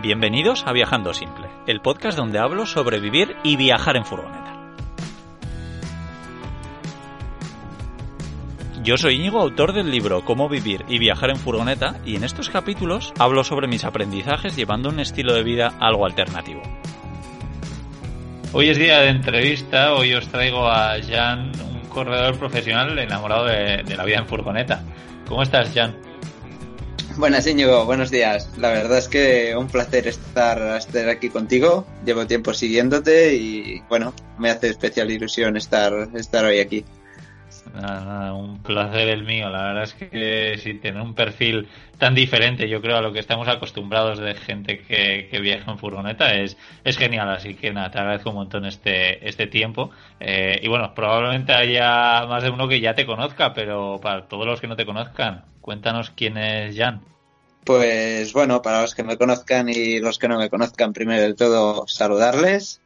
Bienvenidos a Viajando Simple, el podcast donde hablo sobre vivir y viajar en furgoneta. Yo soy Íñigo, autor del libro Cómo vivir y viajar en furgoneta, y en estos capítulos hablo sobre mis aprendizajes llevando un estilo de vida algo alternativo. Hoy es día de entrevista, hoy os traigo a Jan, un corredor profesional enamorado de, la vida en furgoneta. ¿Cómo estás, Jan? Buenas, Íñigo, buenos días. La verdad es que un placer estar, estar aquí contigo. Llevo tiempo siguiéndote y, bueno, me hace especial ilusión estar, estar hoy aquí. Nada, nada, un placer el mío. La verdad es que sí, tener un perfil tan diferente, yo creo, a lo que estamos acostumbrados de gente que, que viaja en furgoneta es, es genial. Así que nada, te agradezco un montón este, este tiempo. Eh, y bueno, probablemente haya más de uno que ya te conozca, pero para todos los que no te conozcan, cuéntanos quién es Jan. Pues bueno, para los que me conozcan y los que no me conozcan, primero de todo saludarles.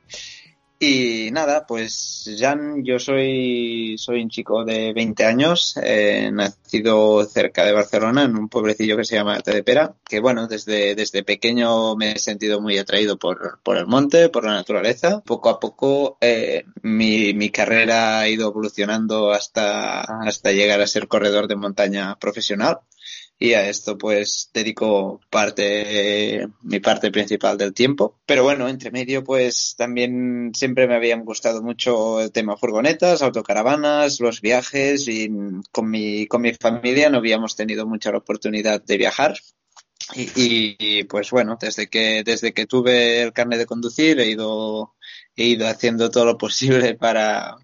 Y nada, pues Jan, yo soy, soy un chico de 20 años, eh, nacido cerca de Barcelona, en un pueblecillo que se llama Tedepera, que bueno, desde, desde pequeño me he sentido muy atraído por, por el monte, por la naturaleza. Poco a poco eh, mi, mi carrera ha ido evolucionando hasta, hasta llegar a ser corredor de montaña profesional y a esto pues dedico parte mi parte principal del tiempo. Pero bueno entre medio pues también siempre me habían gustado mucho el tema furgonetas autocaravanas los viajes y con mi con mi familia no habíamos tenido mucha la oportunidad de viajar. Y, pues bueno desde que desde que tuve el carnet de conducir he ido he ido haciendo todo lo posible para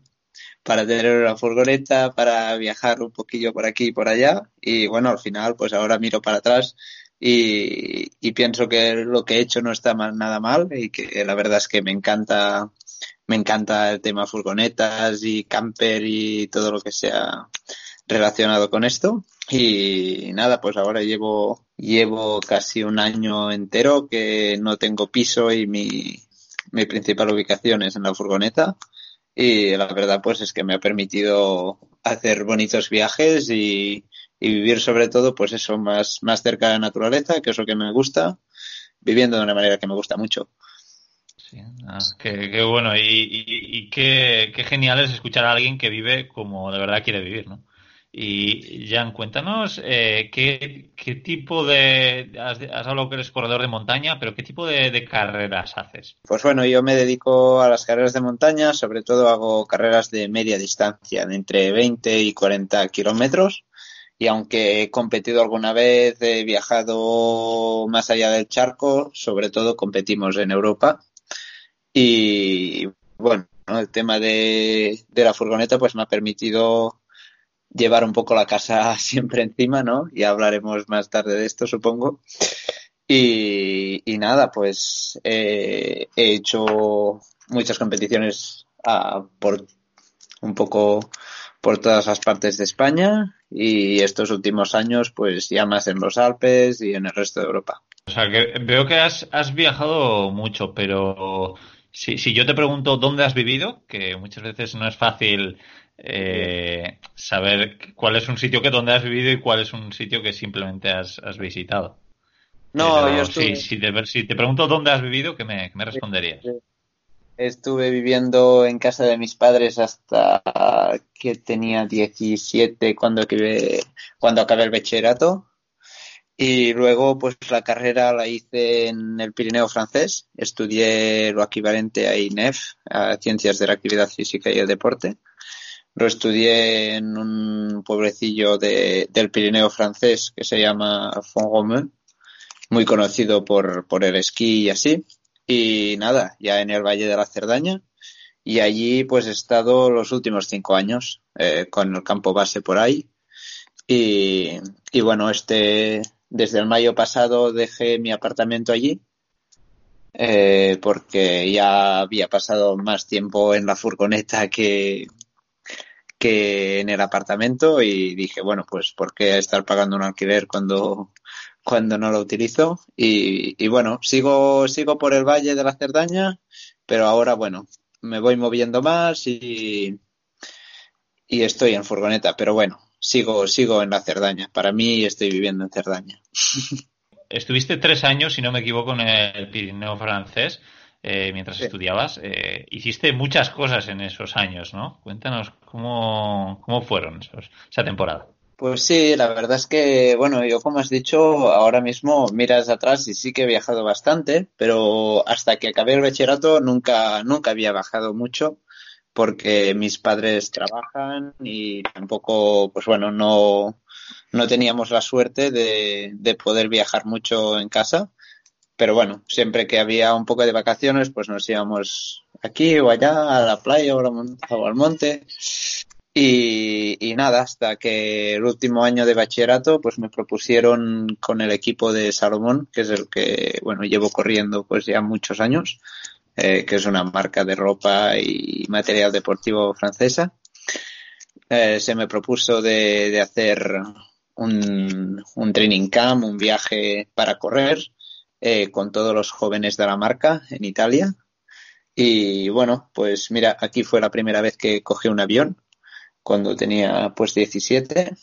para tener una furgoneta, para viajar un poquillo por aquí y por allá. Y bueno, al final, pues ahora miro para atrás y, pienso que lo que he hecho no está mal, nada mal y que la verdad es que me encanta, me encanta el tema furgonetas y camper y todo lo que sea relacionado con esto. Y nada, pues ahora llevo, llevo casi un año entero que no tengo piso y mi, mi principal ubicación es en la furgoneta y la verdad pues es que me ha permitido hacer bonitos viajes y, vivir sobre todo pues eso más, más cerca de la naturaleza, que es lo que me gusta, viviendo de una manera que me gusta mucho. Sí, ah, qué, bueno y, y, y qué, qué, genial es escuchar a alguien que vive como de verdad quiere vivir, ¿no? Y Jan, cuéntanos eh, ¿qué, tipo de... Has, hablado que eres corredor de montaña, pero ¿qué tipo de, carreras haces? Pues bueno, yo me dedico a las carreras de montaña, sobre todo hago carreras de media distancia, de entre 20 y 40 kilómetros. Y aunque he competido alguna vez, he viajado más allá del charco, sobre todo competimos en Europa. Y bueno, el tema de la furgoneta pues me ha permitido llevar un poco la casa siempre encima, ¿no? Y hablaremos más tarde de esto, supongo. Y, y nada, pues eh, he hecho muchas competiciones uh, por un poco por todas las partes de España y estos últimos años pues ya más en los Alpes y en el resto de Europa. O sea, que veo que has, has viajado mucho, pero si, si yo te pregunto dónde has vivido, que muchas veces no es fácil eh, saber cuál es un sitio que donde has vivido y cuál es un sitio que simplemente has, has visitado. No, Pero, yo estuve... si, si, te, si, te, pregunto dónde has vivido, ¿qué me, qué me responderías? Estuve viviendo en casa de mis padres hasta que tenía 17 cuando acabé, cuando acabé el bachillerato. Y luego, pues la carrera la hice en el Pirineo francés. Estudié lo equivalente a INEF, a Ciencias de la Actividad Física y el Deporte. Lo estudié en un pueblecillo de, del Pirineo francés que se llama Font-Romeu, muy conocido por, por el esquí y así. Y nada, ya en el Valle de la Cerdaña. Y allí pues he estado los últimos cinco años eh, con el campo base por ahí. Y, y bueno, este, desde el mayo pasado dejé mi apartamento allí eh, porque ya había pasado más tiempo en la furgoneta que, que en el apartamento y dije, bueno, pues ¿por qué estar pagando un alquiler cuando, cuando no lo utilizo? Y, bueno, sigo, sigo por el Valle de la Cerdaña, pero ahora, bueno, me voy moviendo más y, y estoy en furgoneta, pero bueno, sigo, sigo en la Cerdaña. Para mí estoy viviendo en Cerdaña. Estuviste tres años, si no me equivoco, en el Pirineo francés. Eh, mientras estudiabas. Eh, hiciste muchas cosas en esos años, ¿no? Cuéntanos cómo, cómo fueron esos, esa temporada. Pues sí, la verdad es que, bueno, yo como has dicho, ahora mismo miras atrás y sí que he viajado bastante, pero hasta que acabé el bachillerato nunca, nunca había bajado mucho porque mis padres trabajan y tampoco, pues bueno, no, no teníamos la suerte de, de poder viajar mucho en casa. Pero bueno, siempre que había un poco de vacaciones, pues nos íbamos aquí o allá, a la playa o al monte. Y, nada, hasta que el último año de bachillerato, pues me propusieron con el equipo de Salomón, que es el que, bueno, llevo corriendo pues ya muchos años, eh, que es una marca de ropa y material deportivo francesa. Eh, se me propuso de, de hacer un, un, training camp, un viaje para correr eh, con todos los jóvenes de la marca en Italia. Y bueno, pues mira, aquí fue la primera vez que cogí un avión cuando tenía pues 17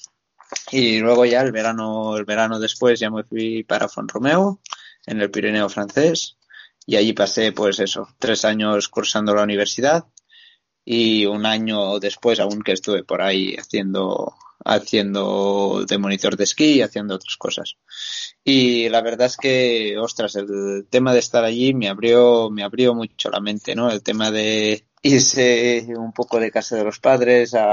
y luego ya el verano el verano después ya me fui para Romeo en el Pirineo francés. Y allí pasé pues eso, tres años cursando la universidad. Y un año después aún que estuve por ahí haciendo haciendo de monitor de esquí y haciendo otras cosas. Y la verdad es que, ostras, el tema de estar allí me abrió, me abrió mucho la mente, ¿no? El tema de irse un poco de casa de los padres a,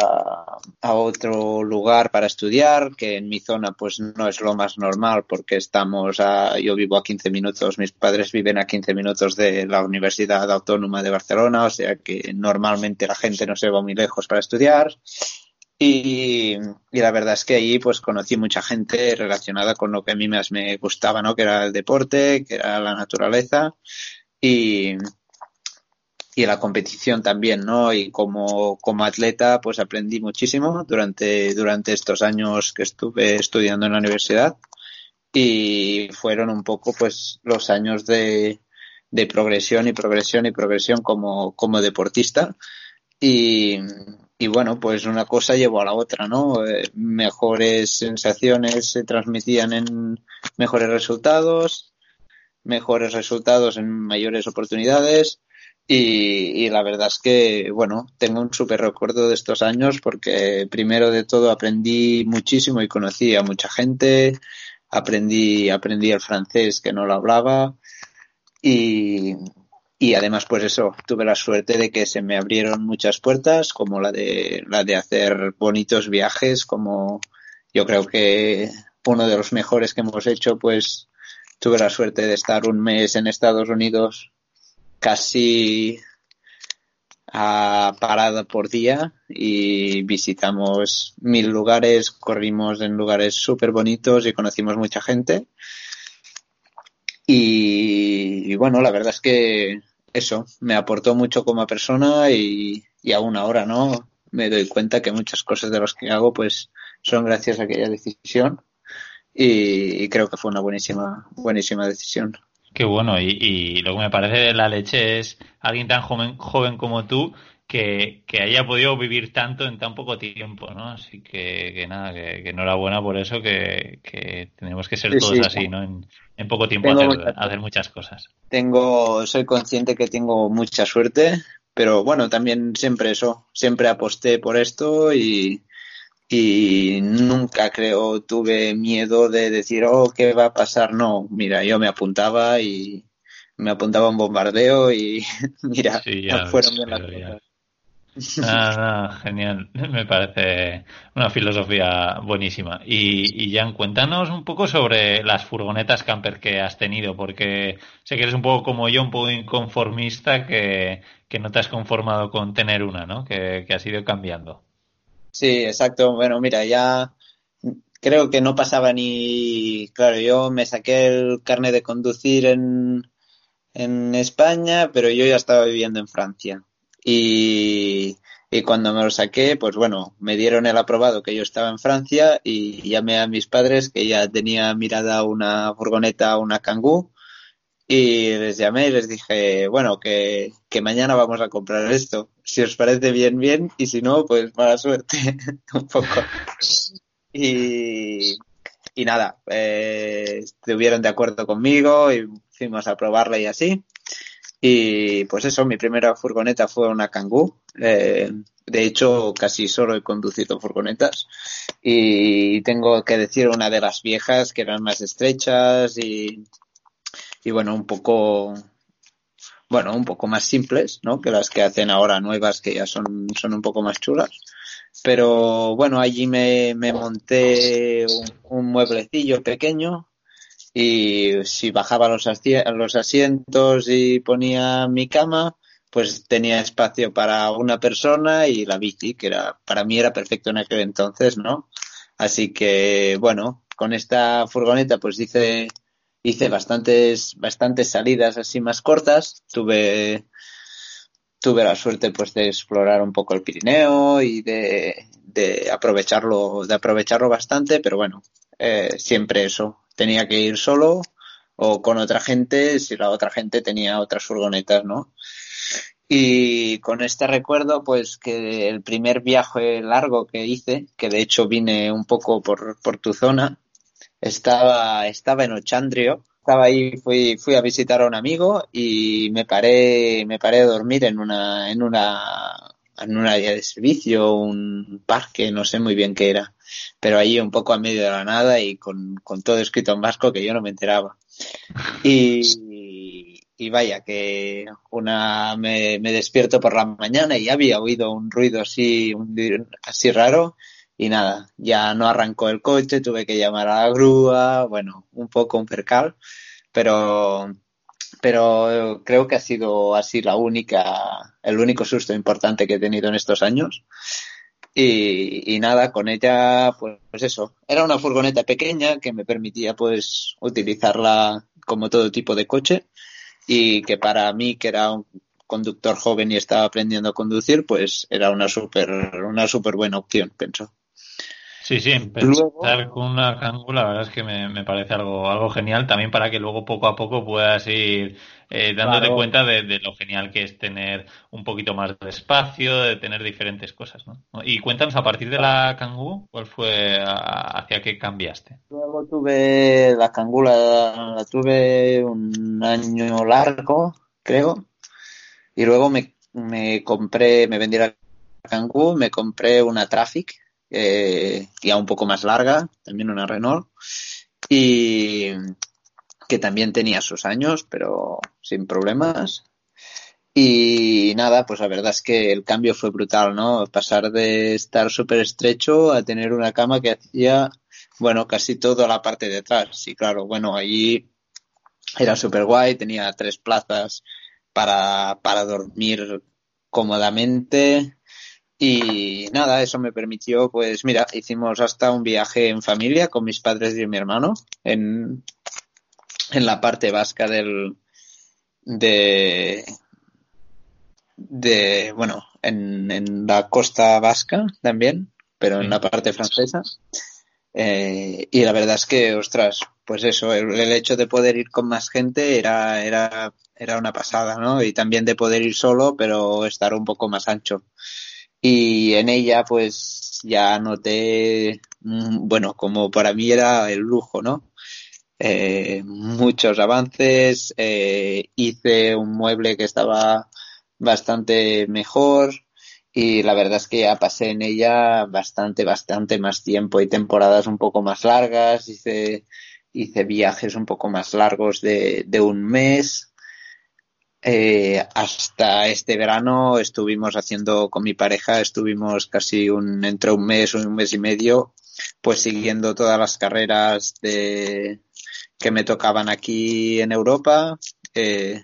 a otro lugar para estudiar, que en mi zona pues no es lo más normal porque estamos a, yo vivo a 15 minutos, mis padres viven a 15 minutos de la Universidad Autónoma de Barcelona, o sea que normalmente la gente no se va muy lejos para estudiar. Y, la verdad es que allí pues conocí mucha gente relacionada con lo que a mí más me gustaba, ¿no? Que era el deporte, que era la naturaleza y, y la competición también, ¿no? Y como, como atleta pues aprendí muchísimo durante, durante estos años que estuve estudiando en la universidad y fueron un poco pues los años de, de progresión y progresión y progresión como, como deportista y, y bueno, pues una cosa llevó a la otra, ¿no? Eh, mejores sensaciones se transmitían en mejores resultados, mejores resultados en mayores oportunidades y, la verdad es que, bueno, tengo un súper recuerdo de estos años porque primero de todo aprendí muchísimo y conocí a mucha gente, aprendí, aprendí el francés que no lo hablaba y, y además pues eso tuve la suerte de que se me abrieron muchas puertas como la de la de hacer bonitos viajes como yo creo que uno de los mejores que hemos hecho pues tuve la suerte de estar un mes en Estados Unidos casi a parada por día y visitamos mil lugares, corrimos en lugares súper bonitos y conocimos mucha gente. Y, y, bueno, la verdad es que eso me aportó mucho como persona y, y aún ahora, ¿no? Me doy cuenta que muchas cosas de las que hago pues son gracias a aquella decisión y, creo que fue una buenísima, buenísima decisión. Qué bueno, y, y, lo que me parece de la leche es alguien tan joven, joven como tú que, que, haya podido vivir tanto en tan poco tiempo, ¿no? Así que, que nada, que, que, enhorabuena por eso, que, tenemos que ser sí, todos sí. así, ¿no? En, en poco tiempo hacer, mucha, hacer, muchas cosas. Tengo, soy consciente que tengo mucha suerte, pero bueno, también siempre eso, siempre aposté por esto y, y nunca creo tuve miedo de decir, oh, ¿qué va a pasar? No, mira, yo me apuntaba y me apuntaba a un bombardeo y mira, sí, fueron bien las cosas. Ah, no, genial. Me parece una filosofía buenísima. Y, y Jan, cuéntanos un poco sobre las furgonetas camper que has tenido, porque sé que eres un poco como yo, un poco inconformista, que, que no te has conformado con tener una, ¿no? Que, que has ido cambiando. Sí, exacto. Bueno, mira, ya creo que no pasaba ni, claro, yo me saqué el carnet de conducir en, en España, pero yo ya estaba viviendo en Francia. Y, y cuando me lo saqué, pues bueno, me dieron el aprobado que yo estaba en Francia y llamé a mis padres que ya tenía mirada una furgoneta, una Kangoo, y les llamé y les dije, bueno, que, que mañana vamos a comprar esto. Si os parece bien, bien, y si no, pues mala suerte, un poco. Y, y nada, eh, estuvieron de acuerdo conmigo y fuimos a probarla y así. Y pues eso, mi primera furgoneta fue una Kangoo. Eh, de hecho, casi solo he conducido furgonetas. Y tengo que decir una de las viejas que eran más estrechas y, y bueno, un poco, bueno, un poco más simples, ¿no? Que las que hacen ahora nuevas, que ya son, son un poco más chulas. Pero bueno, allí me, me monté un, un mueblecillo pequeño y si bajaba los, los asientos y ponía mi cama, pues tenía espacio para una persona y la bici, que era para mí era perfecto en aquel entonces, ¿no? Así que bueno, con esta furgoneta pues hice hice bastantes bastantes salidas así más cortas, tuve tuve la suerte pues de explorar un poco el Pirineo y de, de aprovecharlo de aprovecharlo bastante, pero bueno, eh, siempre eso, tenía que ir solo o con otra gente si la otra gente tenía otras furgonetas, ¿no? Y con este recuerdo, pues que el primer viaje largo que hice, que de hecho vine un poco por, por tu zona, estaba, estaba en Ochandrio. Estaba ahí, fui, fui a visitar a un amigo y me paré, me paré a dormir en una, en una, en un área de servicio, un parque, no sé muy bien qué era, pero ahí un poco a medio de la nada y con, con todo escrito en vasco que yo no me enteraba. Y, y vaya, que una me, me, despierto por la mañana y había oído un ruido así, así raro y nada, ya no arrancó el coche, tuve que llamar a la grúa, bueno, un poco un percal, pero, pero creo que ha sido así la única, el único susto importante que he tenido en estos años. Y, y, nada, con ella, pues, pues, eso, era una furgoneta pequeña que me permitía pues utilizarla como todo tipo de coche y que para mí, que era un conductor joven y estaba aprendiendo a conducir, pues era una súper una super buena opción, pienso. Sí, sí, empezar luego, con una Kangoo la verdad es que me, me, parece algo, algo genial también para que luego poco a poco puedas ir eh, dándote claro. cuenta de, de, lo genial que es tener un poquito más de espacio, de tener diferentes cosas, ¿no? Y cuéntanos, a partir de la Kangoo, ¿cuál fue a, hacia qué cambiaste? Luego tuve la Kangoo, la, la tuve un año largo, creo, y luego me, me compré, me vendí la Kangoo, me compré una Traffic, eh, ya un poco más larga, también una Renault, y que también tenía sus años, pero sin problemas. Y nada, pues la verdad es que el cambio fue brutal, ¿no? Pasar de estar súper estrecho a tener una cama que hacía, bueno, casi toda la parte de atrás. Y claro, bueno, allí era súper guay, tenía tres plazas para, para dormir cómodamente. Y nada, eso me permitió, pues mira, hicimos hasta un viaje en familia con mis padres y mi hermano en, en la parte vasca del, de, de bueno, en, en la costa vasca también, pero en la parte francesa. Eh, y la verdad es que, ostras, pues eso, el, el, hecho de poder ir con más gente era, era, era una pasada, ¿no? Y también de poder ir solo, pero estar un poco más ancho y en ella pues ya noté, bueno, como para mí era el lujo, ¿no? Eh, muchos avances, eh, hice un mueble que estaba bastante mejor y la verdad es que ya pasé en ella bastante, bastante más tiempo y temporadas un poco más largas, hice, hice viajes un poco más largos de, de un mes eh, hasta este verano estuvimos haciendo con mi pareja, estuvimos casi un, entre un mes un mes y medio, pues siguiendo todas las carreras de, que me tocaban aquí en Europa, eh,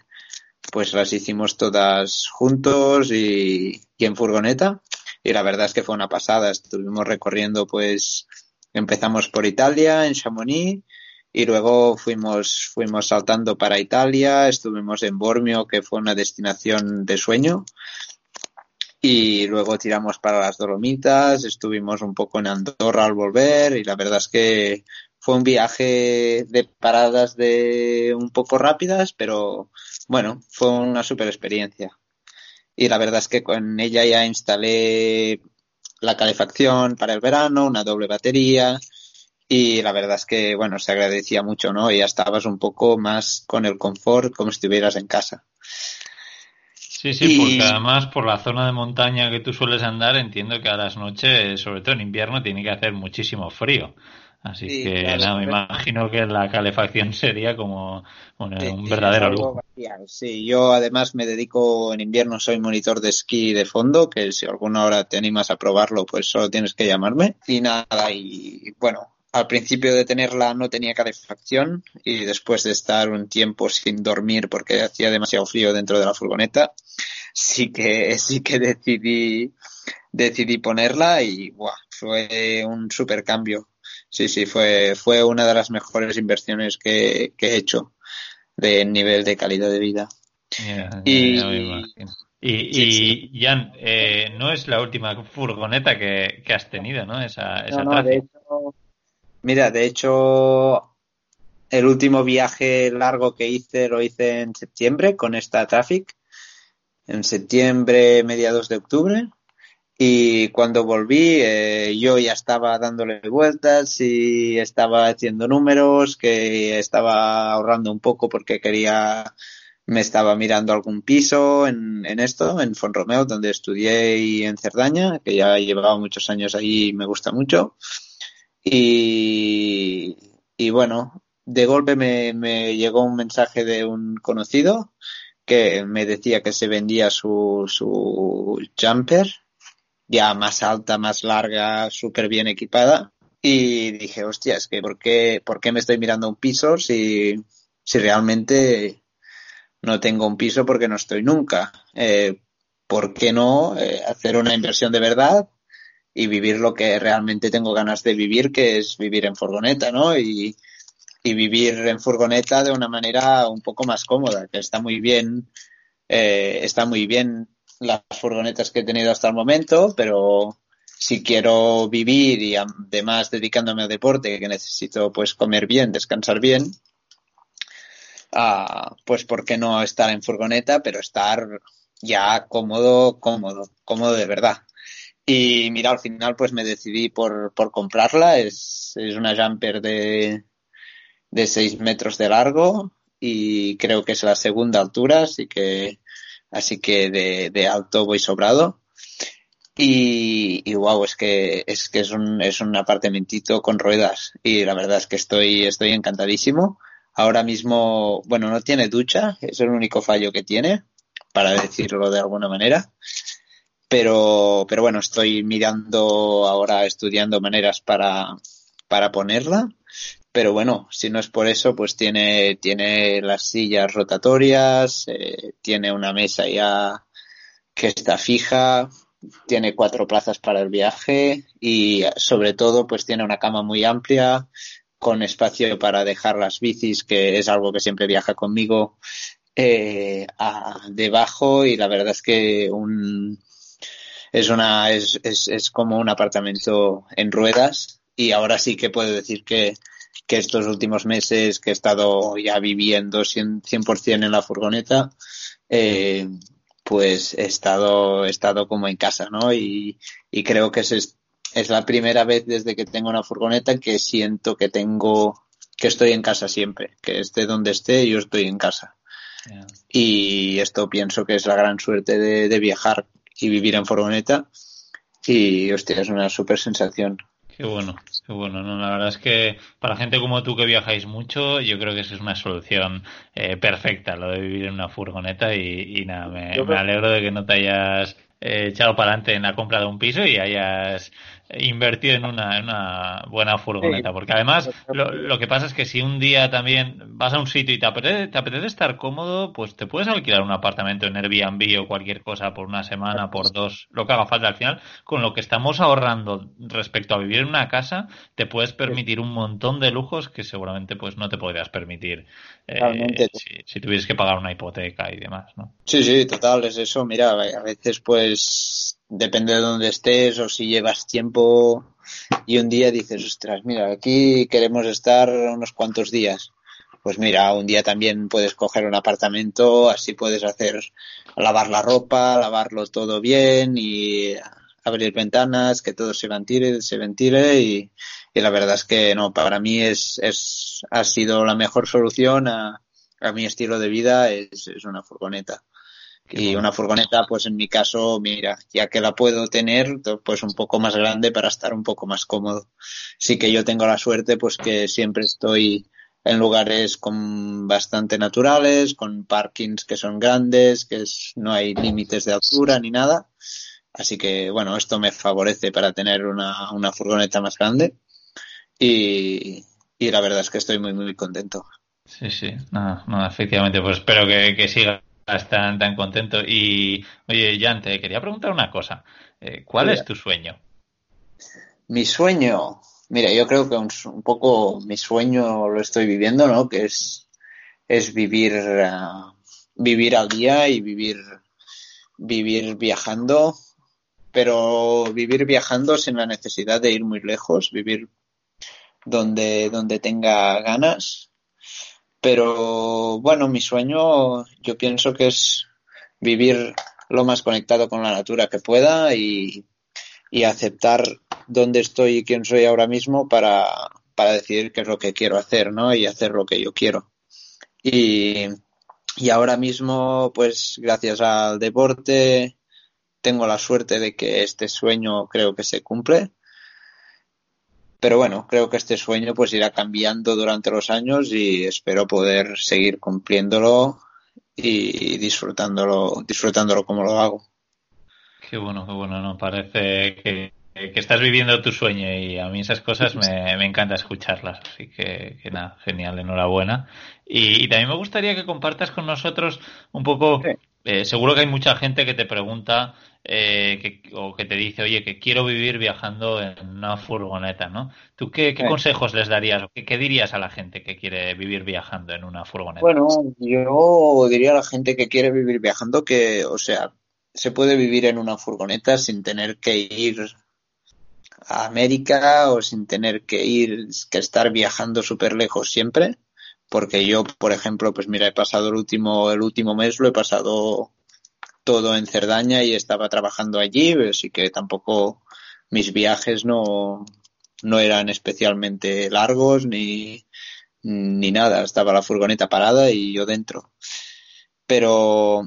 pues las hicimos todas juntos y, y en furgoneta. Y la verdad es que fue una pasada. Estuvimos recorriendo pues Empezamos por Italia, en Chamonix, y luego fuimos, fuimos saltando para Italia, estuvimos en Bormio, que fue una destinación de sueño, y luego tiramos para las Dolomitas, estuvimos un poco en Andorra al volver, y la verdad es que fue un viaje de paradas de un poco rápidas, pero bueno, fue una super experiencia. Y la verdad es que con ella ya instalé la calefacción para el verano, una doble batería, y la verdad es que, bueno, se agradecía mucho, ¿no? Y ya estabas un poco más con el confort como si estuvieras en casa. Sí, sí, porque además por la zona de montaña que tú sueles andar, entiendo que a las noches, sobre todo en invierno, tiene que hacer muchísimo frío. Así que nada, me imagino que la calefacción sería como un verdadero lujo. Sí, yo además me dedico en invierno, soy monitor de esquí de fondo, que si alguna hora te animas a probarlo, pues solo tienes que llamarme. Y nada, y bueno, al principio de tenerla no tenía calefacción y después de estar un tiempo sin dormir porque hacía demasiado frío dentro de la furgoneta, sí que sí que decidí decidí ponerla y buah, fue un super cambio. Sí, sí, fue fue una de las mejores inversiones que, he hecho de nivel de calidad de vida. y, y, Jan, eh, no es la última furgoneta que, has tenido, ¿no? Esa, esa no, Mira, de hecho, el último viaje largo que hice lo hice en septiembre con esta Traffic. En septiembre, mediados de octubre. Y cuando volví, eh, yo ya estaba dándole vueltas y estaba haciendo números, que estaba ahorrando un poco porque quería, me estaba mirando algún piso en, en esto, en Fonromeo, donde estudié y en Cerdaña, que ya llevaba muchos años ahí y me gusta mucho. Y, y bueno, de golpe me, me, llegó un mensaje de un conocido que me decía que se vendía su, su jumper, ya más alta, más larga, súper bien equipada. Y dije, hostia, es que ¿por qué, ¿por qué me estoy mirando un piso si, si realmente no tengo un piso porque no estoy nunca? Eh, ¿Por qué no eh, hacer una inversión de verdad y vivir lo que realmente tengo ganas de vivir, que es vivir en furgoneta, ¿no? Y, vivir en furgoneta de una manera un poco más cómoda, que está muy bien, eh, está muy bien las furgonetas que he tenido hasta el momento, pero si quiero vivir y además dedicándome al deporte, que necesito pues comer bien, descansar bien, ah, pues por qué no estar en furgoneta, pero estar ya cómodo, cómodo, cómodo de verdad. Y mira, al final pues me decidí por, por comprarla. Es, es una jumper de, de 6 metros de largo y creo que es la segunda altura, así que, así que de, de alto voy sobrado. Y, y wow, es que, es que es un, es un apartamentito con ruedas y la verdad es que estoy, estoy encantadísimo. Ahora mismo, bueno, no tiene ducha, es el único fallo que tiene, para decirlo de alguna manera pero, pero bueno, estoy mirando ahora, estudiando maneras para, para ponerla. Pero bueno, si no es por eso, pues tiene, tiene las sillas rotatorias, eh, tiene una mesa ya que está fija, tiene cuatro plazas para el viaje y sobre todo pues tiene una cama muy amplia con espacio para dejar las bicis, que es algo que siempre viaja conmigo, eh, debajo y la verdad es que un, es una es, es, es como un apartamento en ruedas y ahora sí que puedo decir que, que estos últimos meses que he estado ya viviendo 100%, en la furgoneta, eh, pues he estado, he estado como en casa, ¿no? Y, y creo que es, es la primera vez desde que tengo una furgoneta que siento que tengo, que estoy en casa siempre, que esté donde esté, yo estoy en casa. Y esto pienso que es la gran suerte de, de viajar y vivir en furgoneta. Y, hostia, es una súper sensación. Qué bueno, qué bueno. ¿no? La verdad es que para gente como tú que viajáis mucho, yo creo que esa es una solución eh, perfecta, lo de vivir en una furgoneta. Y, nada, me, alegro de que no te hayas eh, echado para adelante en la compra de un piso y hayas invertir en una, en una buena furgoneta. Porque además, lo, que pasa es que si un día también vas a un sitio y te apetece, te apetece estar cómodo, pues te puedes alquilar un apartamento en Airbnb o cualquier cosa por una semana, por dos, lo que haga falta. Al final, con lo que estamos ahorrando respecto a vivir en una casa, te puedes permitir un montón de lujos que seguramente pues no te podrías permitir eh, si, si, tuvieras que pagar una hipoteca y demás, ¿no? Sí, sí, total, es eso. Mira, a veces pues depende de dónde estés o si llevas tiempo y un día dices, ostras, mira, aquí queremos estar unos cuantos días. Pues mira, un día también puedes coger un apartamento, así puedes hacer lavar la ropa, lavarlo todo bien y abrir ventanas, que todo se ventile, se ventile y, la verdad es que no, para mí es, es ha sido la mejor solución a, a mi estilo de vida, es, es una furgoneta y una furgoneta, pues en mi caso, mira, ya que la puedo tener, pues un poco más grande para estar un poco más cómodo. Sí que yo tengo la suerte, pues que siempre estoy en lugares con bastante naturales, con parkings que son grandes, que no hay límites de altura ni nada. Así que, bueno, esto me favorece para tener una, una furgoneta más grande. Y, y la verdad es que estoy muy, muy contento. Sí, sí, no, no efectivamente, pues espero que, que siga están tan contento. Y, oye, Jan, te quería preguntar una cosa. Eh, ¿Cuál es tu sueño? Mi sueño, mira, yo creo que un, poco mi sueño lo estoy viviendo, ¿no? Que es, es vivir, uh, vivir al día y vivir, vivir viajando, pero vivir viajando sin la necesidad de ir muy lejos, vivir donde, donde tenga ganas pero bueno, mi sueño yo pienso que es vivir lo más conectado con la natura que pueda y, aceptar dónde estoy y quién soy ahora mismo para, para decidir qué es lo que quiero hacer, ¿no? Y hacer lo que yo quiero. Y, y ahora mismo, pues gracias al deporte, tengo la suerte de que este sueño creo que se cumple pero bueno, creo que este sueño pues irá cambiando durante los años y espero poder seguir cumpliéndolo y disfrutándolo, disfrutándolo como lo hago. Qué bueno, qué bueno, no parece que, estás viviendo tu sueño y a mí esas cosas me, me encanta escucharlas, así que, nada, genial, enhorabuena. Y, también me gustaría que compartas con nosotros un poco, eh, seguro que hay mucha gente que te pregunta eh, que, o que te dice, oye, que quiero vivir viajando en una furgoneta, ¿no? ¿Tú qué, consejos les darías o qué, dirías a la gente que quiere vivir viajando en una furgoneta? Bueno, yo diría a la gente que quiere vivir viajando que, o sea, se puede vivir en una furgoneta sin tener que ir a América o sin tener que ir, que estar viajando súper lejos siempre. Porque yo, por ejemplo, pues mira, he pasado el último, el último mes lo he pasado todo en Cerdaña y estaba trabajando allí, así que tampoco mis viajes no, no eran especialmente largos ni, ni nada. Estaba la furgoneta parada y yo dentro. Pero,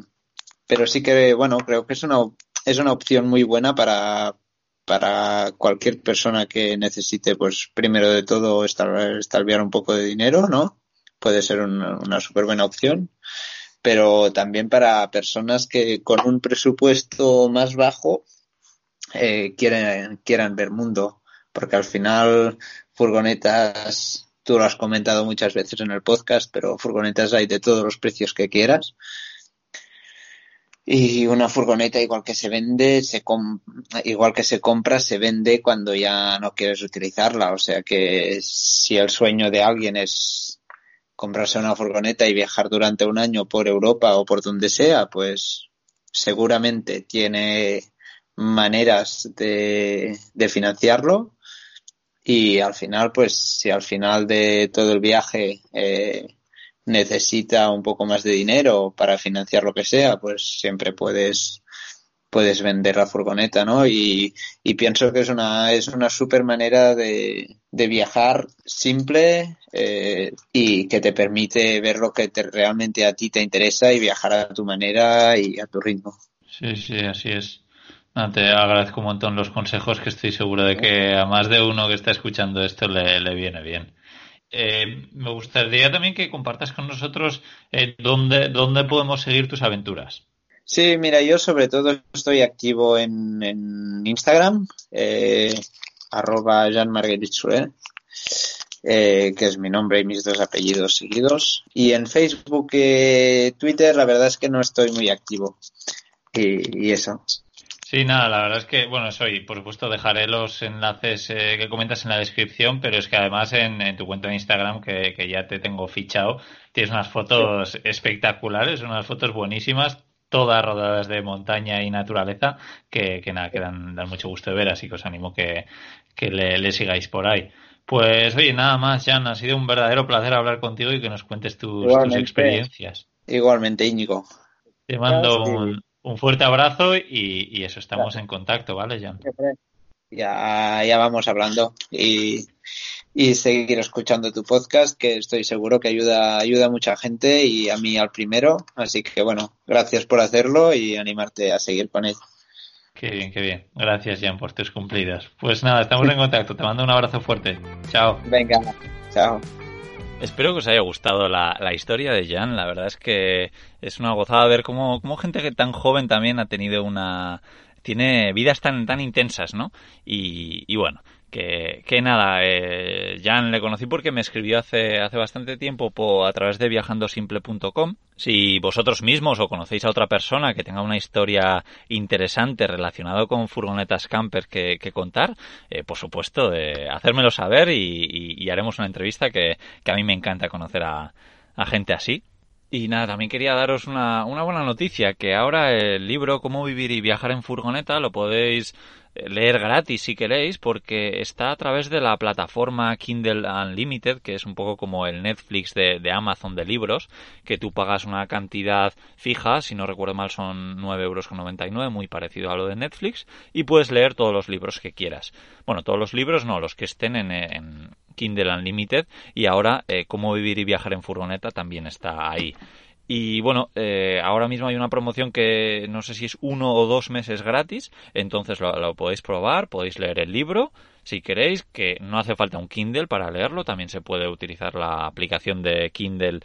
pero sí que, bueno, creo que es una, es una opción muy buena para, para cualquier persona que necesite, pues primero de todo, estalviar un poco de dinero, ¿no? Puede ser una, una súper buena opción pero también para personas que con un presupuesto más bajo eh, quieren, quieran ver mundo, porque al final furgonetas, tú lo has comentado muchas veces en el podcast, pero furgonetas hay de todos los precios que quieras. Y una furgoneta igual que se vende, igual que se compra, se vende cuando ya no quieres utilizarla. O sea que si el sueño de alguien es comprarse una furgoneta y viajar durante un año por Europa o por donde sea, pues seguramente tiene maneras de, financiarlo. Y al final, pues si al final de todo el viaje eh, necesita un poco más de dinero para financiar lo que sea, pues siempre puedes puedes vender la furgoneta, ¿no? Y, pienso que es una, es una súper manera de, viajar simple eh, y que te permite ver lo que te, realmente a ti te interesa y viajar a tu manera y a tu ritmo. Sí, sí, así es. te agradezco un montón los consejos que estoy seguro de que a más de uno que está escuchando esto le, viene bien. Eh, me gustaría también que compartas con nosotros eh, dónde, dónde podemos seguir tus aventuras. Sí, mira, yo sobre todo estoy activo en, en Instagram. Eh, arroba Jean eh, que es mi nombre y mis dos apellidos seguidos. Y en Facebook y Twitter, la verdad es que no estoy muy activo. Y, eso. Sí, nada, la verdad es que, bueno, soy, por supuesto, dejaré los enlaces eh, que comentas en la descripción, pero es que además en, tu cuenta de Instagram, que, ya te tengo fichado, tienes unas fotos espectaculares, unas fotos buenísimas, todas rodadas de montaña y naturaleza, que, nada, que dan, mucho gusto de ver, así que os animo que, le sigáis por ahí. Pues oye, nada más, Jan, ha sido un verdadero placer hablar contigo y que nos cuentes tus, experiencias. Igualmente, Íñigo. Te mando un, fuerte abrazo y, eso, estamos en contacto, ¿vale, Jan? Ya, ya vamos hablando y, y seguir escuchando tu podcast, que estoy seguro que ayuda, ayuda a mucha gente y a mí al primero. Así que bueno, gracias por hacerlo y animarte a seguir con él. Qué bien, qué bien. Gracias, Jan, por tus cumplidas. Pues nada, estamos en contacto. Te mando un abrazo fuerte. Chao. Venga, chao. Espero que os haya gustado la, historia de Jan. La verdad es que es una gozada ver cómo, cómo gente que tan joven también ha tenido una... Tiene vidas tan, tan intensas, ¿no? Y, y bueno, que, nada, eh, Jan le conocí porque me escribió hace, hace bastante tiempo a través de viajandosimple.com. Si vosotros mismos o conocéis a otra persona que tenga una historia interesante relacionada con furgonetas camper que, contar, eh, por supuesto, eh, hacérmelo saber y, haremos una entrevista que, que, a mí me encanta conocer a, a gente así. Y nada, también quería daros una, una buena noticia, que ahora el libro Cómo vivir y viajar en furgoneta lo podéis leer gratis si queréis porque está a través de la plataforma Kindle Unlimited que es un poco como el Netflix de, Amazon de libros que tú pagas una cantidad fija si no recuerdo mal son 9,99 euros muy parecido a lo de Netflix y puedes leer todos los libros que quieras. Bueno todos los libros no los que estén en, Kindle Unlimited y ahora eh, cómo vivir y viajar en furgoneta también está ahí y bueno, eh, ahora mismo hay una promoción que no sé si es uno o dos meses gratis, entonces lo, podéis probar, podéis leer el libro si queréis, que no hace falta un Kindle para leerlo, también se puede utilizar la aplicación de Kindle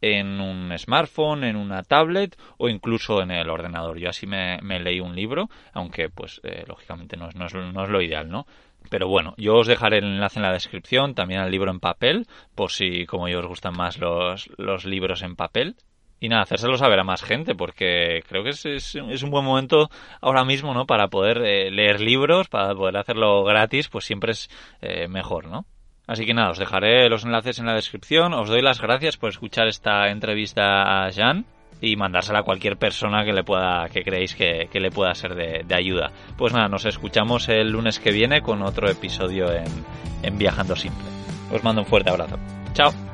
en un smartphone, en una tablet o incluso en el ordenador. Yo así me, leí un libro, aunque pues eh, lógicamente no es, no, es, no es lo ideal, ¿no? Pero bueno, yo os dejaré el enlace en la descripción, también al libro en papel, por si como yo os gustan más los, los libros en papel y nada, hacérselo saber a más gente, porque creo que es, es, un buen momento ahora mismo, ¿no? Para poder eh, leer libros, para poder hacerlo gratis, pues siempre es eh, mejor, ¿no? Así que nada, os dejaré los enlaces en la descripción. Os doy las gracias por escuchar esta entrevista a Jan y mandársela a cualquier persona que le pueda, que creéis que, que le pueda ser de, de, ayuda. Pues nada, nos escuchamos el lunes que viene con otro episodio en, en Viajando Simple. Os mando un fuerte abrazo. Chao.